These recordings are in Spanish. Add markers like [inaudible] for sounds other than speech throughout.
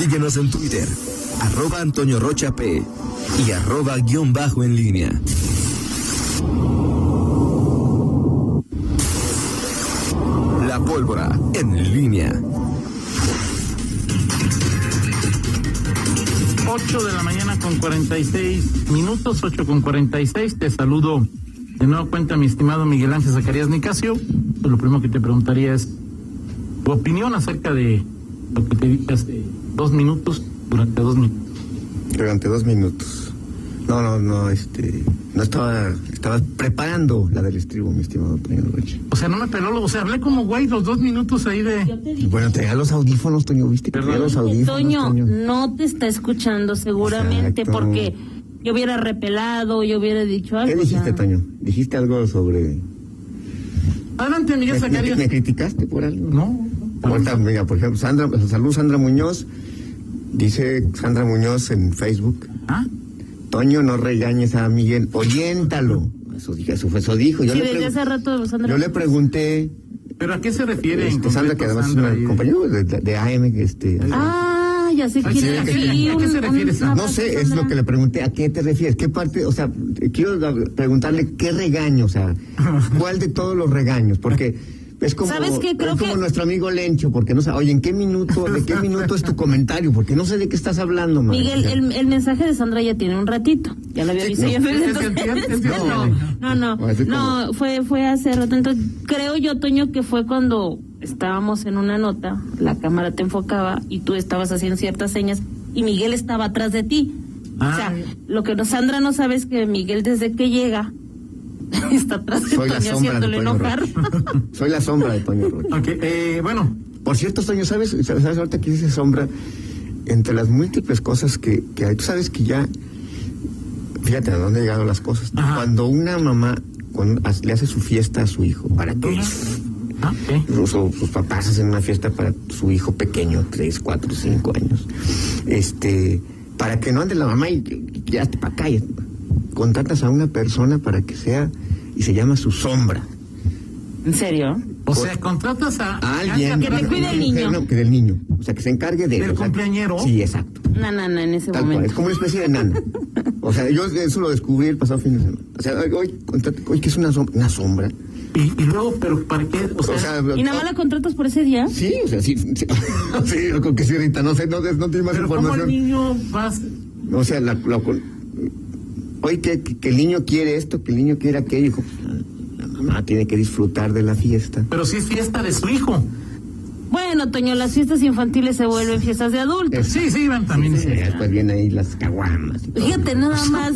Síguenos en Twitter, arroba Antonio Rocha P y arroba guion bajo en línea. La pólvora en línea. 8 de la mañana con 46 minutos, 8 con 46. Te saludo de nuevo cuenta, mi estimado Miguel Ángel Zacarías Nicasio. Pues lo primero que te preguntaría es tu opinión acerca de lo que te dije dos minutos, durante dos minutos. Durante dos minutos. No, no, no, este, no estaba, estaba preparando la del estribo, mi estimado Toño Rocha. O sea, no me peló, o sea, hablé como güey los dos minutos ahí de... Bueno, tenía los audífonos, Toño, ¿viste? Tenía los audífonos, Toño, no te está escuchando seguramente Exacto. porque yo hubiera repelado, yo hubiera dicho algo. ¿Qué dijiste, ya. Toño? ¿Dijiste algo sobre... Adelante, Miguel ¿Me, me- Zacarías. me criticaste por algo? No. Ahorita, mira, por ejemplo, Sandra, salud Sandra Muñoz, dice Sandra Muñoz en Facebook, ¿Ah? Toño, no regañes a Miguel, oyéntalo. Eso, dije, eso, fue- eso dijo. Yo, Sí, le, desde pregun- hace rato, Sandra. yo le pregunté, ¿Pero a qué se refiere en este, Sandra, que además es una compañera de, de- de AM, que este... Ah, ya sé Ah, quién sí, es. ¿a qué- un- se refiere, un- Sandra? No sé, es lo que le pregunté, ¿a qué te refieres? ¿Qué parte, o sea, quiero preguntarle qué regaño, o sea, [laughs] cuál de todos los regaños? Porque es como, ¿Sabes qué? Creo es como que- nuestro amigo Lencho, porque no sabe, oye, ¿en qué minuto, de qué [laughs] minuto es tu comentario? Porque no sé de qué estás hablando, man. Miguel, el, el mensaje de Sandra ya tiene un ratito. Ya lo había Sí, visto no. yo. Es entonces- no, no, no, no, fue, fue hace rato. Entonces, creo yo, Toño, que fue cuando estábamos en una nota, la cámara te enfocaba y tú estabas haciendo ciertas señas y Miguel estaba atrás de ti. Ah. O sea, lo que no- Sandra no sabe es que Miguel desde que llega [laughs] está atrás de Soy la Toño sombra de Toño enojar. Rocha. Soy la sombra de Toño Rocha. Ok, eh, bueno, Por cierto, Toño, ¿sabes, sabes, sabes ahorita que dice sombra? Entre las múltiples cosas que, que hay, tú sabes que ya, fíjate a dónde han llegado las cosas. Ajá. Cuando una mamá cuando le hace su fiesta a su hijo, ¿para qué? ah, ok. Incluso sus papás hacen una fiesta para su hijo pequeño, tres, cuatro, cinco años. Este, para que no ande la mamá y y ya para acá. y- Contratas a una persona para que sea, y se llama su sombra. ¿En serio? O sea, contratas a, A alguien. Que te cuide el niño. No, que del niño. O sea, que se encargue de. ¿Del o sea, cumpleañero? Sí, exacto. No, no, no, en ese Tal cual, es momento. como una especie de nana. [laughs] O sea, yo eso lo descubrí el pasado fin de semana. O sea, hoy, hoy, que es una sombra. Una sombra. Y, y luego, pero ¿para qué? O sea, O sea, ¿Y nada más la contratas por ese día? Sí, o sea, sí. Sí, [laughs] sí creo que sí, ahorita no sé, no, no más pero ¿cómo el información. niño vas? O sea, la, la- hoy que, que, que el niño quiere esto, que el niño quiere aquello. hijo, la mamá tiene que disfrutar de la fiesta. Pero si es fiesta de su hijo. Bueno, Toño, las fiestas infantiles se vuelven fiestas de adultos. Sí, sí, van también. Sí, después vienen ahí las caguamas. Fíjate, nada [laughs] más.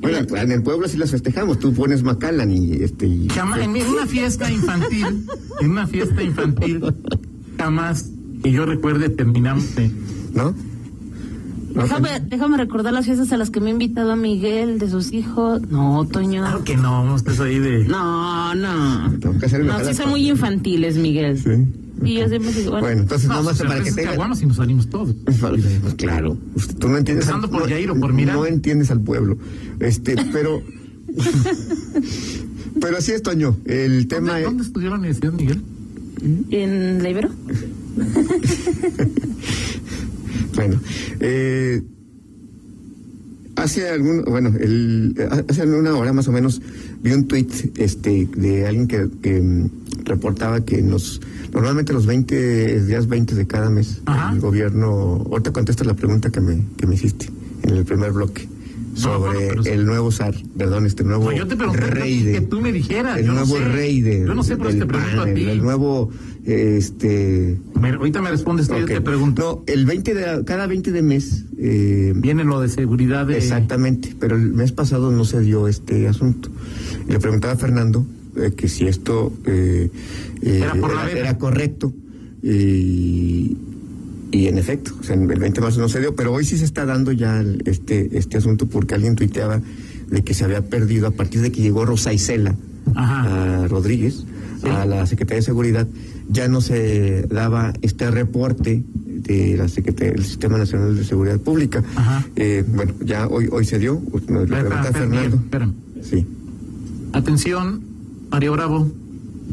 Bueno, en el pueblo sí las festejamos. Tú pones Macallan y este. y- Jamás, en una fiesta infantil, en una fiesta infantil, jamás que yo recuerde terminamos. ¿No? Déjame, déjame recordar las fiestas a las que me ha invitado a Miguel, de sus hijos. No, Toño. Claro que no, no estés ahí de... No, no. Tengo que hacer No, sí son muy infantiles, Miguel. Sí. Y yo siempre digo, bueno, Bueno, entonces No, nada más pues, para que tres tengas. caguamas y nos salimos todos. Pues claro, usted- tú no entiendes. Empezando por no, Yair o por Miranda. No entiendes al pueblo. Este, [laughs] pero. [laughs] pero así es, Toño. El tema ¿Dónde, es. ¿Dónde estudió la Universidad Miguel? ¿en la Ibero? [laughs] Bueno, eh, hace algún, bueno, el, hace una hora más o menos vi un tuit este, de alguien que, que, mm, reportaba que nos, normalmente los 20 días 20 de cada mes, Ajá. el gobierno, ahorita contesta la pregunta que me, que me hiciste en el primer bloque. Sobre bueno, el nuevo zar, perdón, este nuevo No, yo te pregunté rey de, que tú me dijeras. el no nuevo sé. rey de, Yo no sé, pero del te pregunto a ti. el, nuevo, este, Me- ahorita me respondes tú, yo Ok. te pregunto. No, el 20 de, cada 20 de mes. eh, Viene lo de seguridad de... Exactamente, pero el mes pasado no se dio este asunto. Le preguntaba a Fernando eh, que si esto eh, eh, Era por la era, veda. era correcto. Y, y en efecto, o sea, el 20 de marzo no se dio, pero hoy sí se está dando ya este, este asunto porque alguien tuiteaba de que se había perdido a partir de que llegó Rosa Isela Ajá. a Rodríguez, a la Secretaría de Seguridad, ya no se daba este reporte de la Secretaría del Sistema Nacional de Seguridad Pública. Ajá. Eh, bueno, ya hoy hoy se dio, pregunta espera. Sí. Atención, Mario Bravo.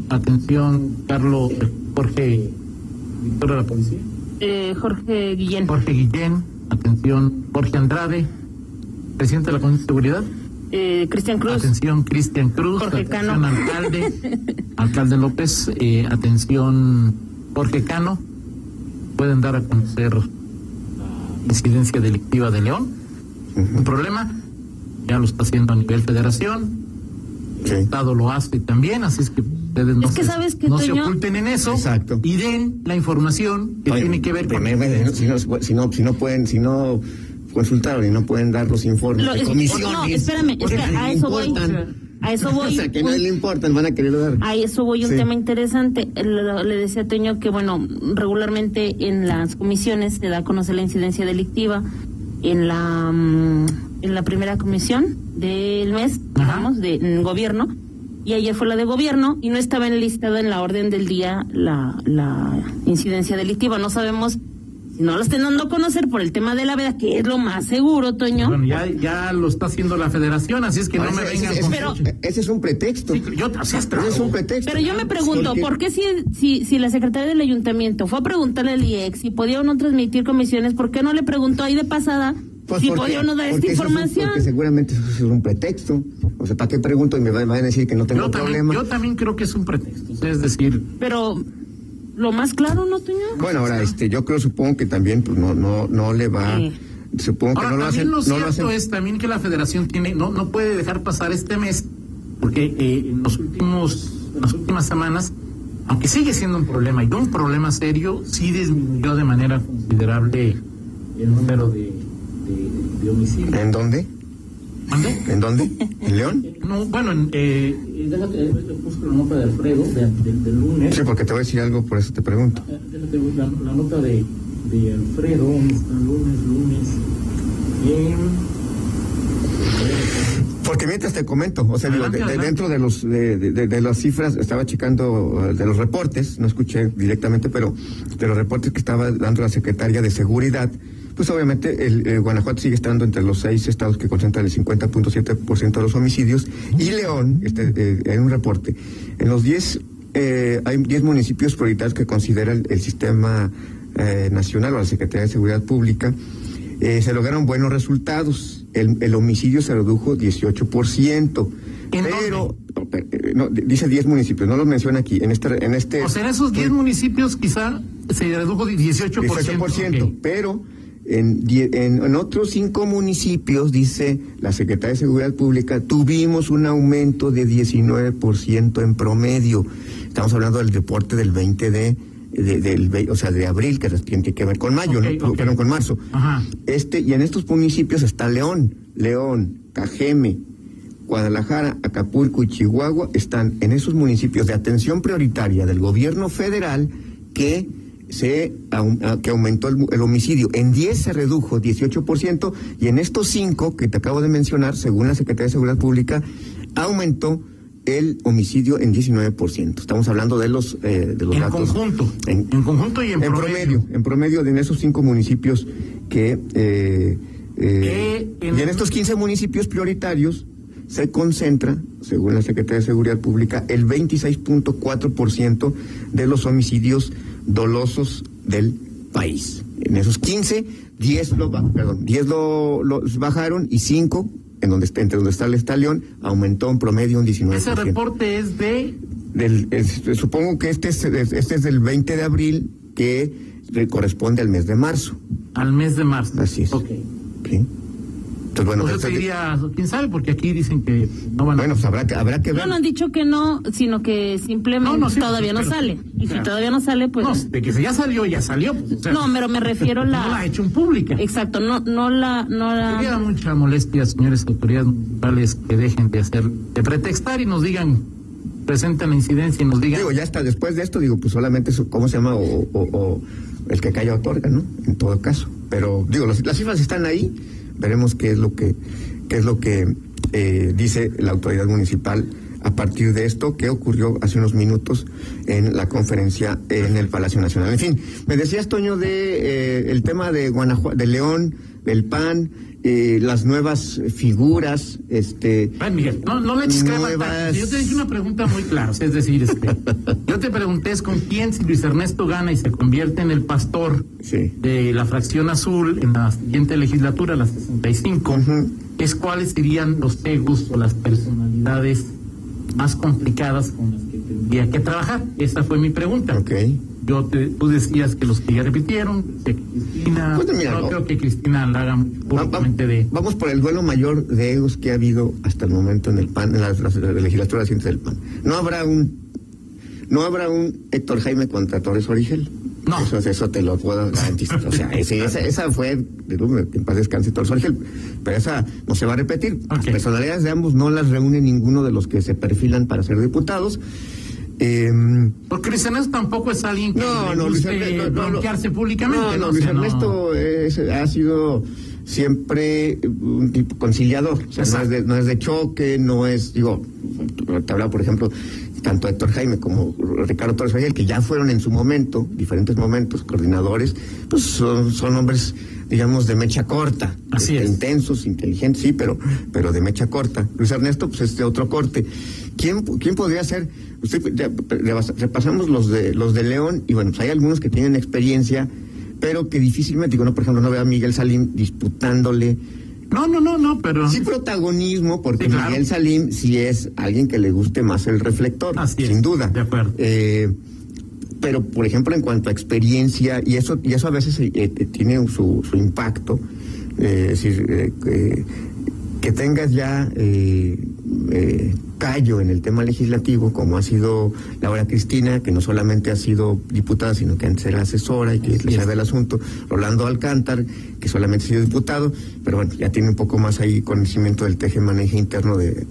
Atención, Carlos Jorge director de la policía. Eh, Jorge Guillén. Jorge Guillén, atención, Jorge Andrade, presidente de la Comisión de Seguridad. Eh, Cristian Cruz. Atención, Cristian Cruz. Jorge atención, Cano. alcalde. [laughs] alcalde López. eh, atención, Jorge Cano. Pueden dar a conocer la incidencia delictiva de León. Un problema. Ya lo está haciendo a nivel federación. Sí. El Estado lo hace también, así es que ustedes no, Es que se, sabes que, no se oculten en eso Exacto. y den la información que Oye, tiene que ver con si, no, si, no, si no pueden, si no consultaron y no pueden dar los informes Lo- de es- comisiones. no, espérame, es que a eso voy. A eso voy. [laughs] o sea, que a nadie le importan, van a querer dar. A eso voy un Sí. tema interesante. Le, le decía a Toño que, bueno, regularmente en las comisiones se da a conocer la incidencia delictiva. En la, mm, en la primera comisión del mes, Ajá. digamos, de en gobierno. Y ayer fue la de gobierno y no estaba enlistada en la orden del día la, la incidencia delictiva. No sabemos si no la estén dando a conocer por el tema de la veda, que es lo más seguro, Toño. Bueno, ya, ya lo está haciendo la federación, así es que no, me ese, vengan ese- con... Pero- ese- es un pretexto. Sí, yo así es, ese es un pretexto. Pero yo me pregunto, Porque- ¿por qué si, si, si la secretaria del ayuntamiento fue a preguntarle al IEX si podía o no transmitir comisiones, ¿por qué no le preguntó ahí de pasada Pues si podía o no dar esta eso es un- información? porque seguramente eso es un pretexto. O sea, ¿para qué pregunto y me van a decir que no tengo Yo también, problema? yo también creo que es un pretexto, es decir, Pero lo más claro, ¿no, Toño? Bueno, ahora, este, yo creo, supongo que también, pues, no, no, no le va. Sí. Supongo que Ahora, no lo también hacen. lo no cierto lo hacen. es también que la federación tiene no no puede dejar pasar este mes porque eh, en los últimos en las últimas semanas aunque sigue siendo un problema y un problema serio sí disminuyó de manera considerable el número de, de, de homicidios ¿En dónde? ¿En dónde? ¿En León? no bueno en, eh, eh, déjate eh, busco la nota de Alfredo de- de- del lunes Sí, porque te voy a decir algo, por eso te pregunto. Eh, déjate, la, la nota de, de Alfredo ¿dónde está? lunes lunes Bien. Porque mientras te comento, o sea, digo, Adelante, de- de- adelante. dentro de los de, de- de las cifras, estaba checando eh, de los reportes, no escuché directamente, pero de los reportes que estaba dando la secretaria de Seguridad, pues obviamente el, eh, Guanajuato sigue estando entre los seis estados que concentran el 50.7% de los homicidios y León, este, eh, en un reporte, en los 10 eh, hay 10 municipios prioritarios que considera el, el sistema eh, nacional o la Secretaría de Seguridad Pública eh, se lograron buenos resultados. El, el homicidio se redujo 18%. ¿En pero, no, dice 10 municipios, no los menciona aquí. En este, en este O sea, en esos 10 municipios quizá se redujo 18%. 18%, Ok. pero en, en, en otros cinco municipios, dice la Secretaría de Seguridad Pública, tuvimos un aumento de 19% en promedio. Estamos hablando del deporte del 20 de, de- del, o sea, de abril, que tiene que ver con mayo, Ok, ¿no? ok. Perdón, con marzo. Ajá. Este, y en estos municipios está León, León, Cajeme, Guadalajara, Acapulco y Chihuahua están en esos municipios de atención prioritaria del gobierno federal que se a- que aumentó el, el homicidio. En 10 se redujo 18% y en estos cinco que te acabo de mencionar, según la Secretaría de Seguridad Pública, aumentó el homicidio en 19%. Estamos hablando de los eh, de los En datos conjunto. en, En conjunto y en en promedio. promedio, en promedio de en esos cinco municipios que eh, eh, en y en estos 15 municipios prioritarios se concentra, según la Secretaría de Seguridad Pública, el 26.4% de los homicidios dolosos del país. En esos 15, 10 lo, perdón, 10 lo, los bajaron y 5 en donde entre donde está el León, aumentó en promedio un 19%. Ese reporte es de Del, es- supongo que este es, este es del 20 de abril que corresponde al mes de marzo. al mes de marzo. Así es. Ok. ¿sí? Entonces, bueno, Pues yo te diría, quién sabe, porque aquí dicen que no van a. bueno, pues habrá que, habrá que ver. No, no han dicho que no, sino que simplemente No, no, sí, todavía no pero- sale. Y o sea, si todavía no sale, pues... No, de que se ya salió, ya salió. pues, o sea, No, pero me refiero a No la... la ha hecho en pública. Exacto, no, no la... No Sería la mucha molestia, señores autoridades municipales, que dejen de hacer, de pretextar y nos digan, presenten la incidencia y nos digan. Digo, ya está, después de esto, digo, pues solamente, eso, ¿cómo se llama? O, o- o el que calla otorga, ¿no? En todo caso. Pero, digo, las, las cifras están ahí, veremos qué es lo que, qué es lo que eh, dice la autoridad municipal a partir de esto que ocurrió hace unos minutos en la conferencia en el Palacio Nacional. En fin, me decías, Toño, de eh, el tema de Guanajuato, de León, el PAN, eh, las nuevas figuras, este... Ay, Miguel, no, no le eches crema Nuevas- taco. Yo te dije una pregunta muy clara, es decir, este, [laughs] yo te pregunté es con quién si Luis Ernesto gana y se convierte en el pastor Sí. de la fracción azul en la siguiente legislatura, la 65, Ujú. es cuáles serían los egos o las personalidades más complicadas con las que tendría que trabajar. Esa fue mi pregunta. Ok. Yo te, tú decías que los que ya repitieron, que Cristina, Pues mira, no creo que Cristina la haga Va- va- públicamente de... Vamos por el duelo mayor de egos que ha habido hasta el momento en el PAN, en la, la- la legislatura reciente del PAN. No habrá un, no habrá un Héctor Jaime contra Torres Origel. No. Eso, eso te lo puedo garantizar. O sea, [laughs] ese- esa, esa fue, en paz descanse Torres Origel, pero esa no se va a repetir. Las personalidades de ambos no las reúne ninguno de los que se perfilan para ser diputados. Em, Porque Luis Ernesto tampoco es alguien que no, no, Luis Ernesto. no, no, públicamente. No, no, O Luis sea, Ernesto es- ha sido siempre un tipo conciliador. O sea, no es, de, no es de choque, no es, digo, te hablaba, por ejemplo, tanto Héctor Jaime como Ricardo Torres Ariel, que ya fueron en su momento, diferentes momentos, coordinadores, pues son, son hombres, digamos, de mecha corta. Así este, es. Intensos, inteligentes, sí, pero, pero de mecha corta. Luis Ernesto, pues es de otro corte. ¿Quién, quién podría ser? Usted, repasamos los de, los de León, y bueno, pues hay algunos que tienen experiencia, pero que difícilmente, digo, no, por ejemplo, no veo a Miguel Salim disputándole No, no, no, no, pero... sí protagonismo, porque Sí, claro. Miguel Salim sí es alguien que le guste más el reflector, Así es, sin duda. de acuerdo. Eh, pero, por ejemplo, en cuanto a experiencia, y eso, y eso a veces eh, eh, tiene su, su impacto, eh, es decir, eh, que, tengas ya callo en el tema legislativo, como ha sido Laura Cristina, que no solamente ha sido diputada, sino que antes era asesora y que le sabe el asunto, Rolando Alcántar, que solamente ha sido diputado, pero bueno, ya tiene un poco más ahí conocimiento del teje maneje interno de,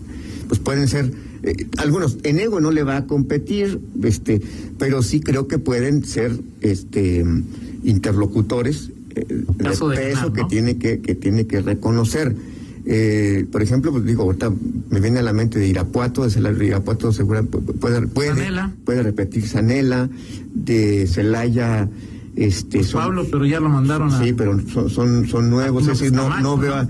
pues pueden ser eh, algunos en ego no le va a competir este pero sí creo que pueden ser este interlocutores eh, de peso que tiene que que tiene que reconocer Eh, por ejemplo, pues digo, ahorita me viene a la mente de Irapuato, de Celaya, Irapuato segura, pu- puede, puede, puede repetir Sanela, de Celaya, este, son- Pablo, pero ya lo mandaron a... Sí, pero son, son, son nuevos, es decir, no, veo a,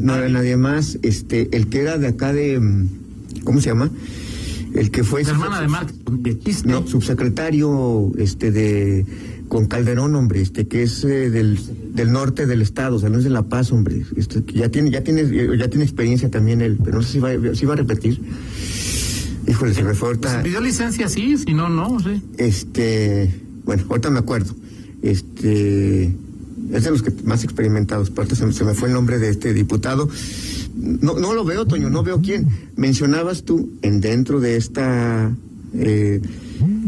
¿no? Veo a nadie más. Este, el que era de acá de, ¿cómo se llama? El que fue La hermana de Marx, no, subsecretario, este, de, con Calderón, hombre, este, que es eh, del, del norte del estado, o sea, no es de La Paz, hombre, este, ya tiene, ya tiene, ya tiene experiencia también él, pero no sé si va, si va a repetir. Híjole, se me fue Pues, ahorita. pidió licencia, sí, si no, no, sí. Este, bueno, ahorita me acuerdo. Este, es de los que más experimentados. Aparte se, me- se me fue el nombre de este diputado. No, no lo veo, Toño, no veo quién. Mencionabas tú en dentro de esta eh,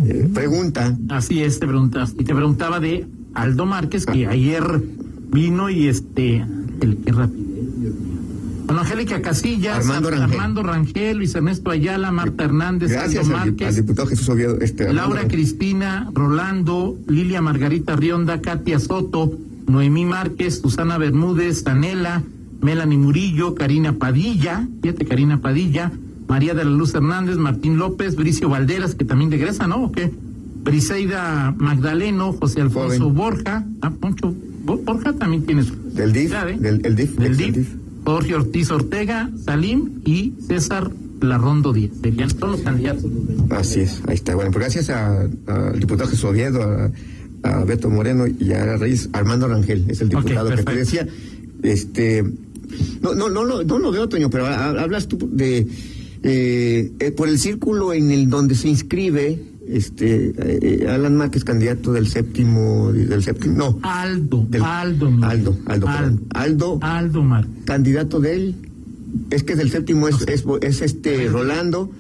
eh, pregunta. Así es, te preguntas. Y te preguntaba de Aldo Márquez, que Ah. ayer vino y este. El, qué rapidez, Dios mío. Bueno, Angélica Casillas, Armando Rangel. Armando Rangel, Luis Ernesto Ayala, Marta Hernández, Gracias Aldo al Márquez, diputado Jesús Oviedo. Este, Laura Cristina, Rolando, Lilia Margarita Rionda, Katia Soto, Noemí Márquez, Susana Bermúdez, Anela, Melanie Murillo, Karina Padilla, fíjate Karina Padilla, María de la Luz Hernández, Martín López, Bricio Valderas, que también regresa, ¿no? ¿O qué? Briseida Magdaleno, José Alfonso Joven. Borja, ah, Poncho, Bo- Borja también tiene su Del DIF, ¿eh? del, el DIF, del DIF, DIF. Jorge Ortiz Ortega, Salim y César Larrondo Díaz. Serían todos los candidatos. Así es, ahí está. Bueno, pues gracias al diputado Jesús Oviedo, a, a Beto Moreno y a Reyes, Armando Rangel, es el diputado que te decía. Este, no, no, no, lo- no lo veo, Toño, pero ha- hablas tú de eh, eh, por el círculo en el donde se inscribe este eh, Alan Márquez, candidato del séptimo, del séptimo, no, Aldo, del- Aldo. Aldo, Aldo. Aldo, Aldo Márquez. candidato de él, es que del séptimo es, es, es este Rolando.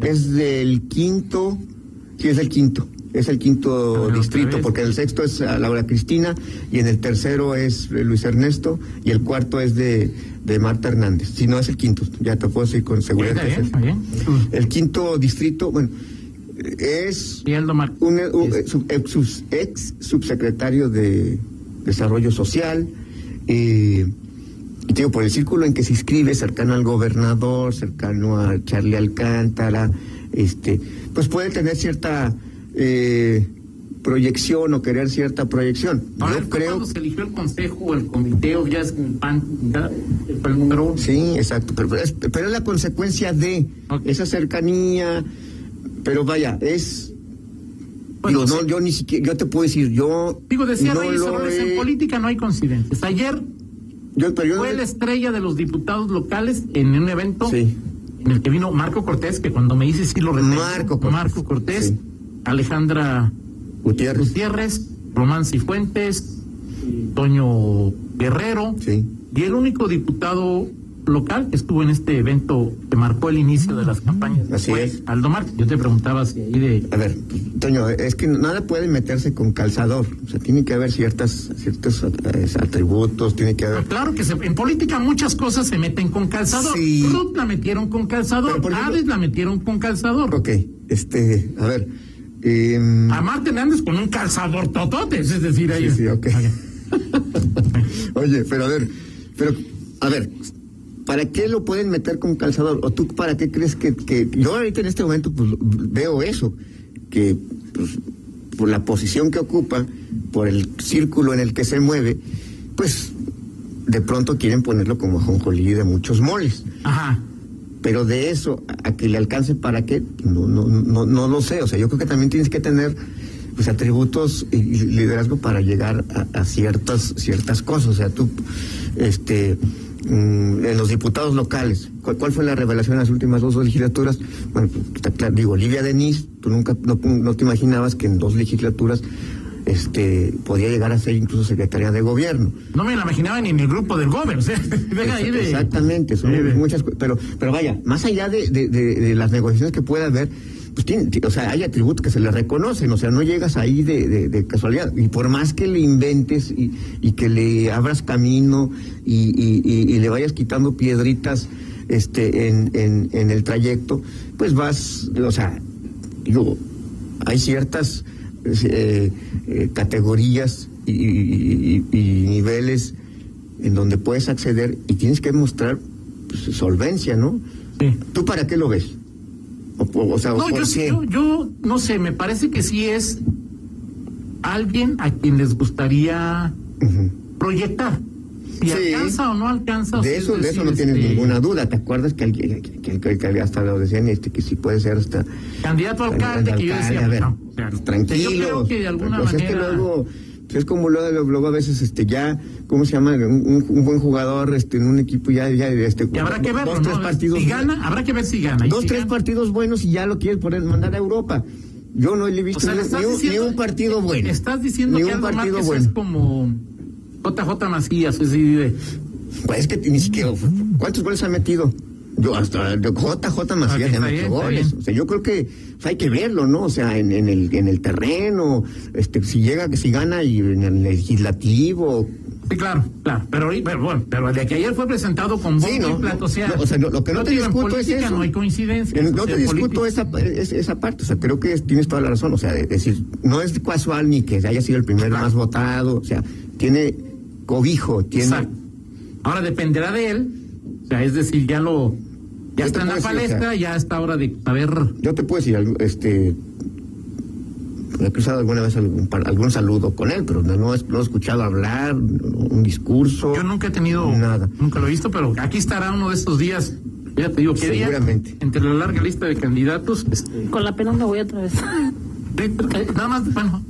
Es del quinto, sí, es el quinto. Es el quinto ver, distrito, porque el sexto es a Laura Cristina, y en el tercero es eh, Luis Ernesto, y el cuarto es de, de Marta Hernández. Si no, es el quinto, ya te puedo decir con seguridad. Está que es bien, está bien. el, el quinto distrito, bueno, eh, es Y Aldo Márquez. un, un- eh, ex, ex subsecretario de Desarrollo Social, eh, y digo, por el círculo en que se inscribe, cercano al gobernador, cercano a Charlie Alcántara, este, pues puede tener cierta eh, proyección o querer cierta proyección. Ahora, Yo creo. cuando se eligió el consejo o el comité o ya es el PAN, ya fue el número uno. Sí, exacto, pero, pero es, pero es la consecuencia de esa cercanía, pero vaya, es... Bueno, digo, no, yo ni siquiera, yo te puedo decir, yo... Digo, decía no Reyes lo Heroles, he- en política no hay coincidencias. Ayer yo, pero yo fue no- la estrella de los diputados locales en un evento Sí. en el que vino Marco Cortés, que cuando me dice sí lo retengo. Marco Cortés. Marco Cortés, Sí. Alejandra Gutiérrez. Gutiérrez, Román Cifuentes, Toño Guerrero, Sí. y el único diputado local que estuvo en este evento que marcó el inicio de las campañas Así fue es. Aldo Márquez. Yo te preguntaba si ahí de... A ver, Toño, es que nada puede meterse con calzador. O sea, tiene que haber ciertas, ciertos eh, atributos, tiene que haber... Claro que se- en política muchas cosas se meten con calzador. Sí. Ruth la metieron con calzador, ejemplo- Hades la metieron con calzador. Ok, este, a ver. Em, A Hernández con un calzador totote, es decir, ahí. Sí, sí, ok. [laughs] Oye, pero a ver, pero, a ver, ¿para qué lo pueden meter con calzador? ¿O tú para qué crees que, que yo ahorita en este momento pues veo eso, que pues, por la posición que ocupa, por el círculo en el que se mueve, pues de pronto quieren ponerlo como ajonjolí de muchos moles. Ajá. Pero de eso a, que le alcance para qué, no, no, no, no lo sé. O sea, yo creo que también tienes que tener pues atributos y, liderazgo para llegar a, a ciertas, ciertas cosas. O sea, tú, este, mm, en los diputados locales, ¿cuál, cuál fue la revelación en las últimas dos legislaturas? Bueno, pues, está claro, digo, Olivia Denis, tú nunca, no, no te imaginabas que en dos legislaturas este podía llegar a ser incluso secretaria de gobierno. No me la imaginaba ni en el grupo del Gober. O sea, venga ahí de. Exactamente, son de- muchas cosas. Pero, pero vaya, más allá de, de- las negociaciones que pueda haber, pues tiene, ti- o sea, hay atributos que se le reconocen, o sea, no llegas ahí de, de- de casualidad. Y por más que le inventes y, y que le abras camino y, y- y- y le vayas quitando piedritas este en, en, en el trayecto, pues vas, o sea, digo, hay ciertas eh, eh, categorías y, y- y- y niveles en donde puedes acceder y tienes que mostrar pues, solvencia, ¿no? Sí. ¿Tú para qué lo ves? O, sea, No, ¿por yo, yo, yo no sé, me parece que sí es alguien a quien les gustaría proyectar. Sí. alcanza o no alcanza. o De sea, eso, es de eso no tienes este, ninguna duda. ¿Te acuerdas que alguien que, que, que- hasta lo decían este, que si puede ser hasta Candidato a alcalde, que yo decía, a ver, no, o sea, tranquilo. Yo creo que de alguna Pues es que manera. luego, pues es como luego, luego a veces este ya, ¿cómo se llama? Un, un- un buen jugador este en un equipo ya, ya este Y habrá que verlo, dos, tres ¿no? partidos. Si gana, habrá que ver si gana. Dos, si tres gana- partidos buenos y ya lo quieres poner, mandar a Europa. Yo no le he O visto sea, le ni, ni un, diciendo, ni un partido bueno. Estás diciendo ni que un Aldo partido bueno. es como JJ Macías, es decir, de, Pues es que ni siquiera. ¿Cuántos goles ha metido? Yo hasta JJ Macías ya metió goles. O sea, yo creo que hay que verlo, ¿no? O sea, en, en el en el terreno, este, si llega, si gana y en el legislativo. Sí, claro, claro. Pero, pero bueno, pero de que ayer fue presentado con bombo Sí, no, y plato, o sea, no, o sea, lo- lo que no te discuto es eso. No hay coincidencia. No te discuto esa, es- esa parte, o sea, creo que tienes toda la razón, o sea, es decir, no es casual ni que haya sido el primer más votado, o sea, tiene cobijo, tiene... Exacto. Ahora dependerá de él, o sea, es decir, ya lo, ya Yo está en la puedo decir, o palestra, sea, ya está hora de saber. Yo te puedo decir, algo, este, he cruzado alguna vez algún, algún saludo con él, pero no, no he, no he escuchado hablar, un discurso. Yo nunca he tenido, Nada. nunca lo he visto, pero aquí estará uno de estos días. Ya te digo, ¿qué día? Seguramente. Entre la larga lista de candidatos, este, Con la pena me voy otra vez. eh, nada más, bueno,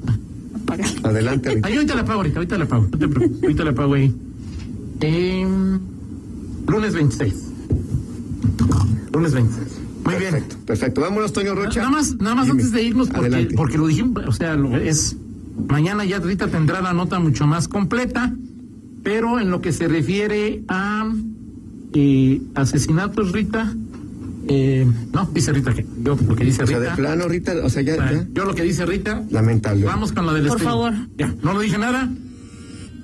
Adelante. Ahí ahorita la pago, ahorita, ahorita la pago, no te preocupes, ahorita la pago ahí. Em, lunes 26. Lunes 26. Muy bien. Perfecto, perfecto. Vámonos, Toño Rocha. Nada más, nada más Dime. antes de irnos, porque, Adelante. porque lo dijimos, o sea, lo- es mañana ya Rita tendrá la nota mucho más completa, pero en lo que se refiere a eh, asesinatos, Rita, eh, no, dice Rita que yo lo que dice O sea, Rita. de plano, Rita, o sea, ya, o sea, ya. Yo lo que dice Rita. Lamentable. Vamos con la del Por estribo. favor. Ya, no lo dije nada.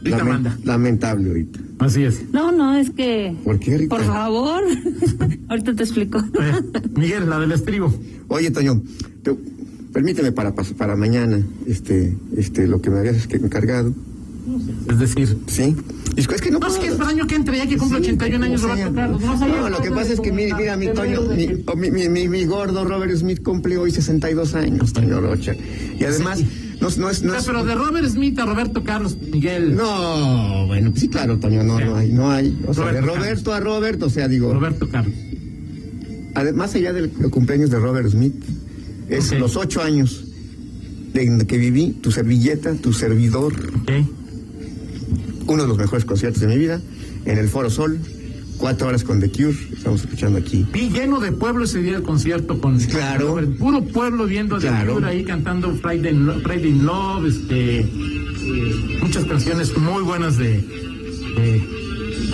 Rita manda. Lamentable ahorita. Así es. No, no, es que. ¿Por qué, Rita? Por favor. [laughs] Ahorita te explico. Eh, Miguel, la del estribo. Oye, Toño, te- permíteme para, pas- para mañana, este, este, lo que me habías que- encargado. Es decir, ¿Sí? Es que- es que no no es que es para el año que entre, ya que cumple Sí, 81 años Roberto sea, Carlos. No, No, lo que pasa es que mira, mira mi Toño, mi, o mi, mi, mi- gordo Robert Smith cumple hoy 62 años, Toño Rocha. Y además, No, no es, no sea, es- pero de Robert Smith a Roberto Carlos Miguel. No, bueno, sí, claro, Toño, no, no hay, no hay. O sea, de Roberto a Roberto, o sea, digo, Roberto Carlos. ade- más allá del cumpleaños de Robert Smith, es los ocho años de que viví, tu servilleta, tu servidor, Ok. Uno de los mejores conciertos de mi vida, en el Foro Sol, cuatro horas con The Cure, estamos escuchando aquí. Vi lleno de pueblo ese día el concierto con Claro. Robert, puro pueblo viendo a The Claro. Cure ahí cantando Friday, in Lo- Friday in Love, este, eh, muchas canciones muy buenas de, de,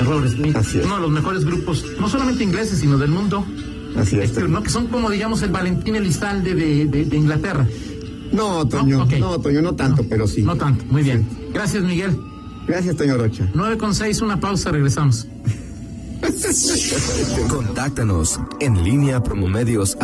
Robert Smith, Así es. uno de los mejores grupos, no solamente ingleses, sino del mundo, Así es. Cure, ¿no? que son como digamos el Valentín Elizalde de, de, de Inglaterra. No, Toño, no, Toño, no tanto, pero sí. No tanto, muy bien. Gracias Miguel. Gracias, Toño Rocha. 9 con 6, una pausa, regresamos. Contáctanos en línea promomedios